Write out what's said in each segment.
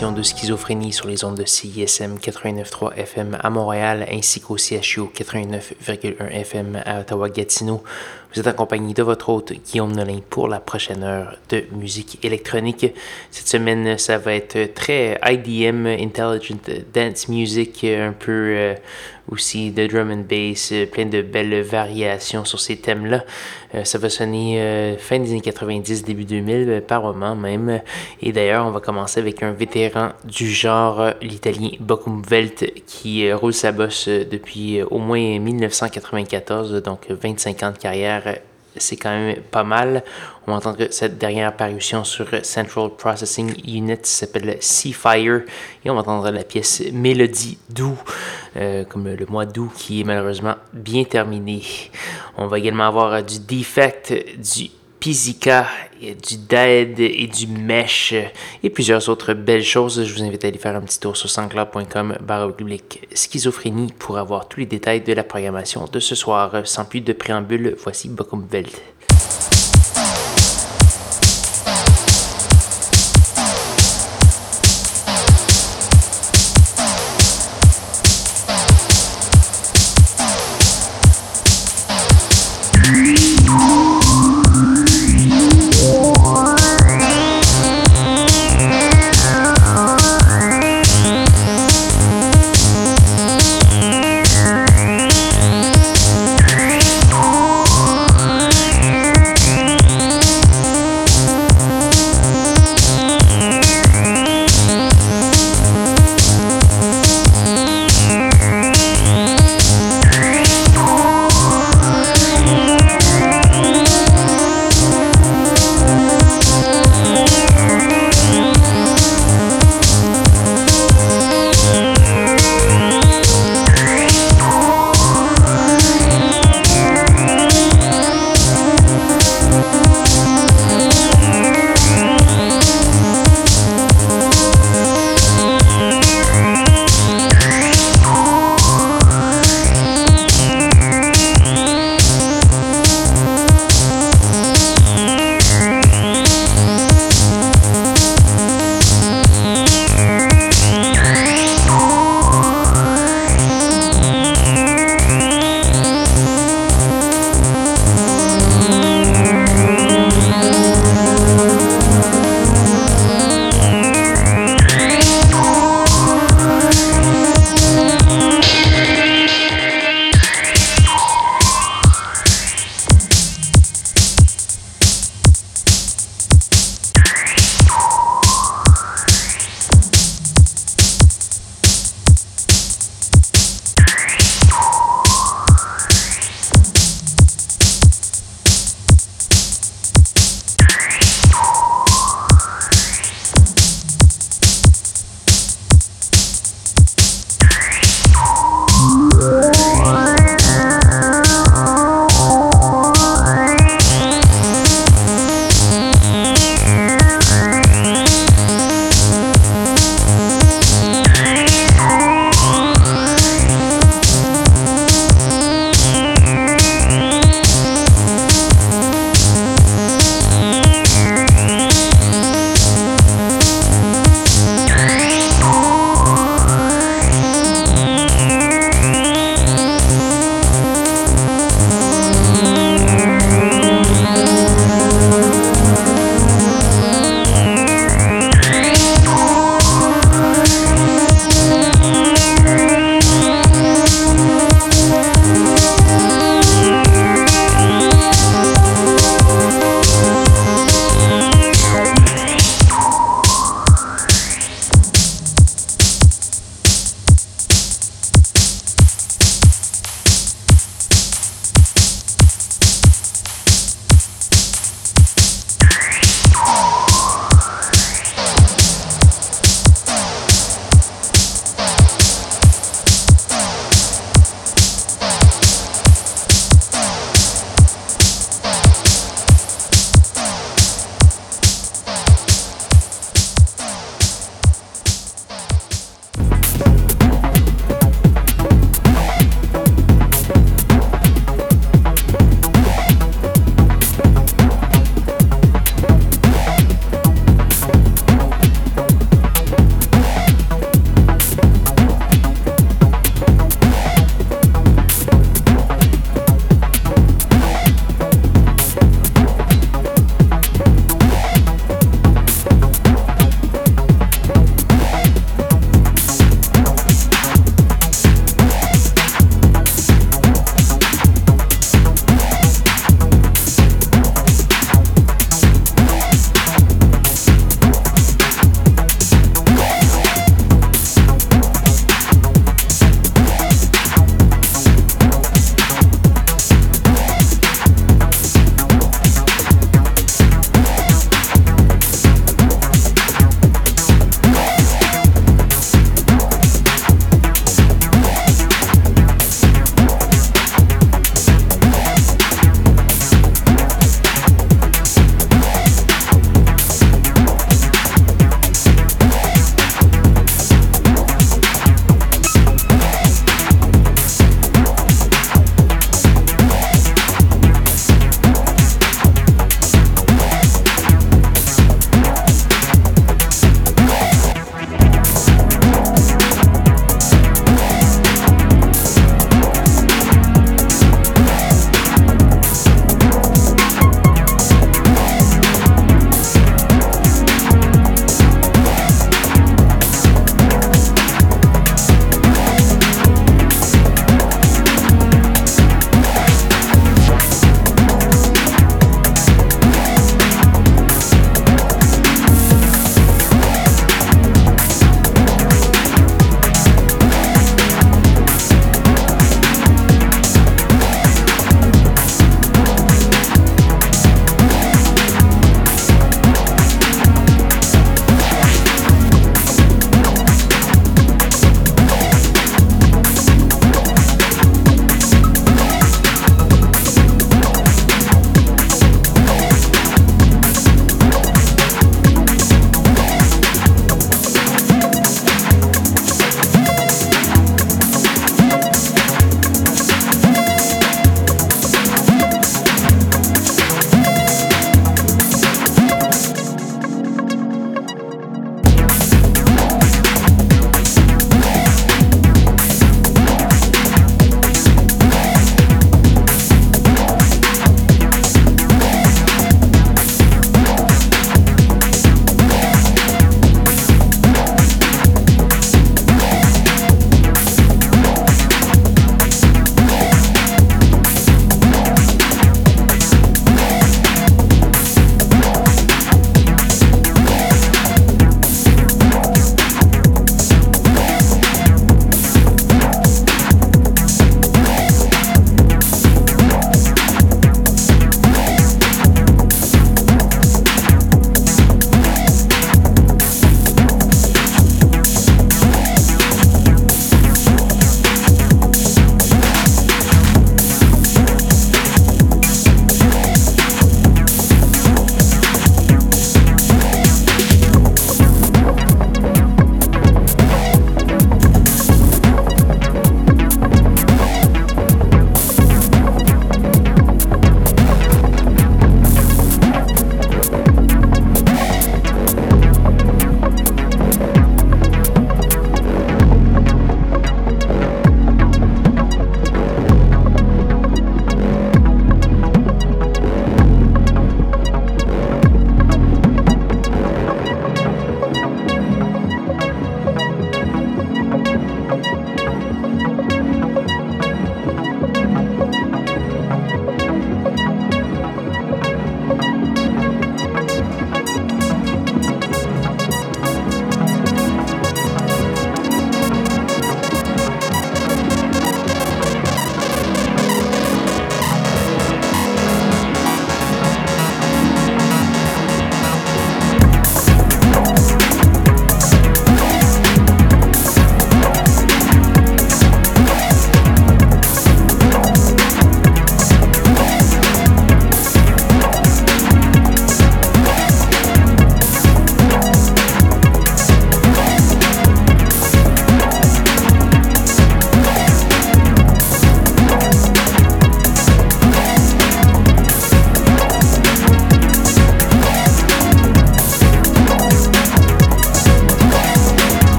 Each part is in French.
Édition Schizophrénie sur les ondes de CISM 89.3 FM à Montréal ainsi qu'au CHU 89.1 FM à Ottawa-Gatineau. Vous êtes accompagné de votre hôte Guillaume Nolin pour la prochaine heure de musique électronique. Cette semaine, ça va être très IDM, Intelligent Dance Music, un peu euh, aussi de drum and bass, euh, plein de belles variations sur ces thèmes-là. Euh, ça va sonner fin des années 90, début 2000, par moment même. Et d'ailleurs, on va commencer avec un vétéran du genre, l'italien Bokumvelt, qui roule sa bosse depuis au moins 1994, donc 25 ans de carrière c'est quand même pas mal. On va entendre cette dernière apparition sur Central Processing Unit s'appelle Seafire et on va entendre la pièce Mélodie doux, euh, comme le mois d'août qui est malheureusement bien terminé. On va également avoir du Defect, du Pizzica, du Dead et du Mesh et plusieurs autres belles choses. Je vous invite à aller faire un petit tour sur sanscloud.com public schizophrénie pour avoir tous les détails de la programmation de ce soir. Sans plus de préambule, voici Welt.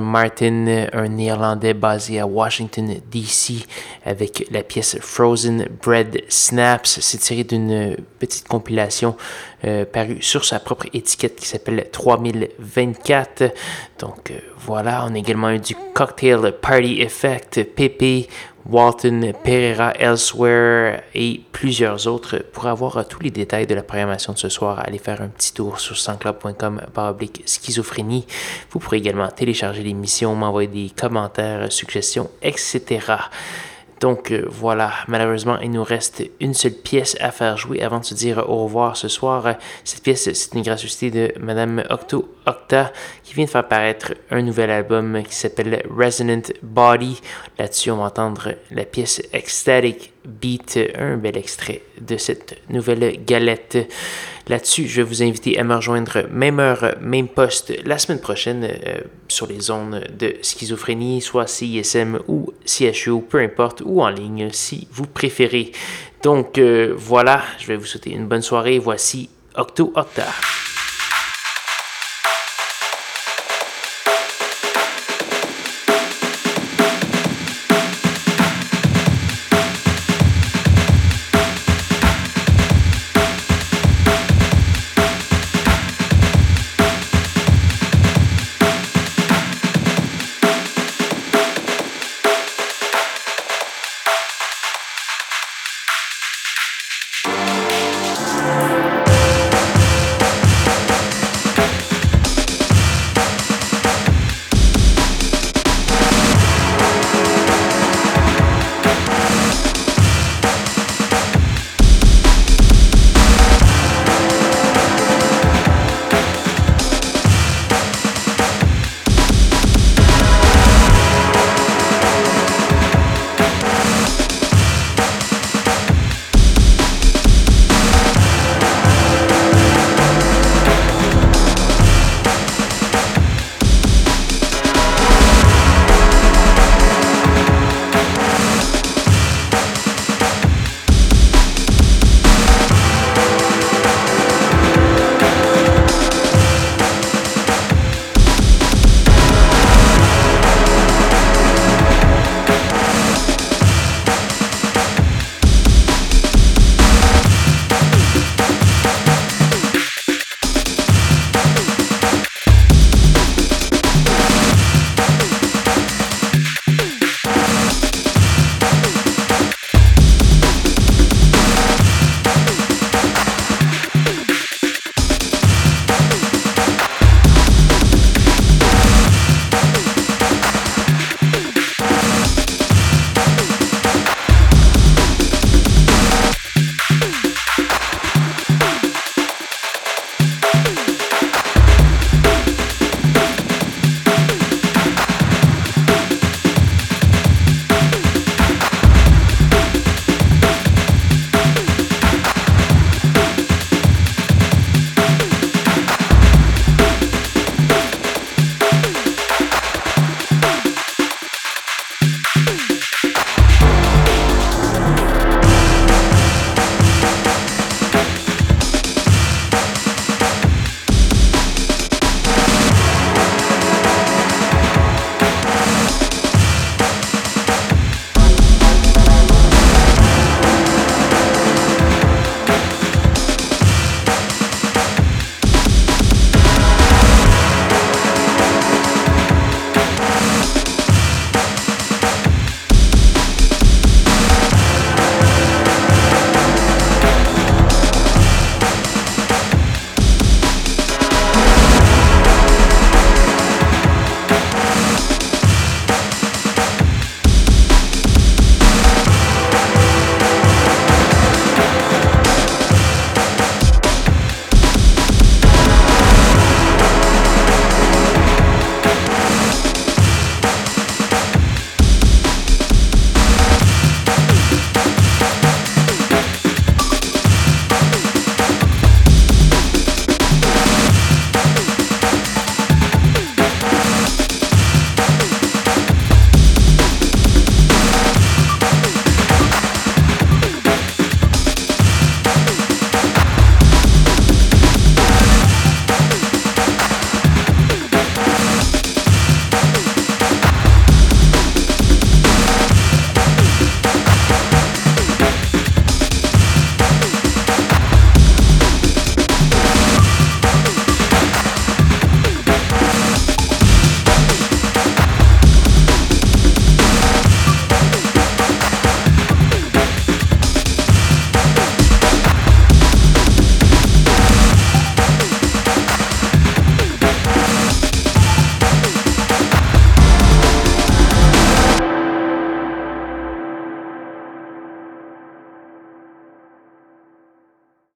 Martin, un Néerlandais basé à Washington, D.C., avec la pièce Frozen Bread Snaps. C'est tiré d'une petite compilation euh, parue sur sa propre étiquette qui s'appelle 3024. Donc euh, voilà, on a également eu du Cocktail Party Effect, Pepe, Walton, Pereira, Elsewhere et plusieurs autres. Pour avoir tous les détails de la programmation de ce soir, allez faire un petit tour sur sansclub.com oblique schizophrénie. Vous pourrez également télécharger l'émission, m'envoyer des commentaires, suggestions, etc. Donc euh, voilà, malheureusement, il nous reste une seule pièce à faire jouer avant de se dire au revoir ce soir. Cette pièce, c'est une gracieuseté de Madame Octo Octa qui vient de faire paraître un nouvel album qui s'appelle Resonant Body. Là-dessus, on va entendre la pièce Ecstatic Beat, un bel extrait de cette nouvelle galette. Là-dessus, je vais vous inviter à me rejoindre même heure, même poste la semaine prochaine euh, sur les zones de schizophrénie, soit CISM ou CHU, peu importe, ou en ligne si vous préférez. Donc euh, voilà, je vais vous souhaiter une bonne soirée. Voici Octo Octa.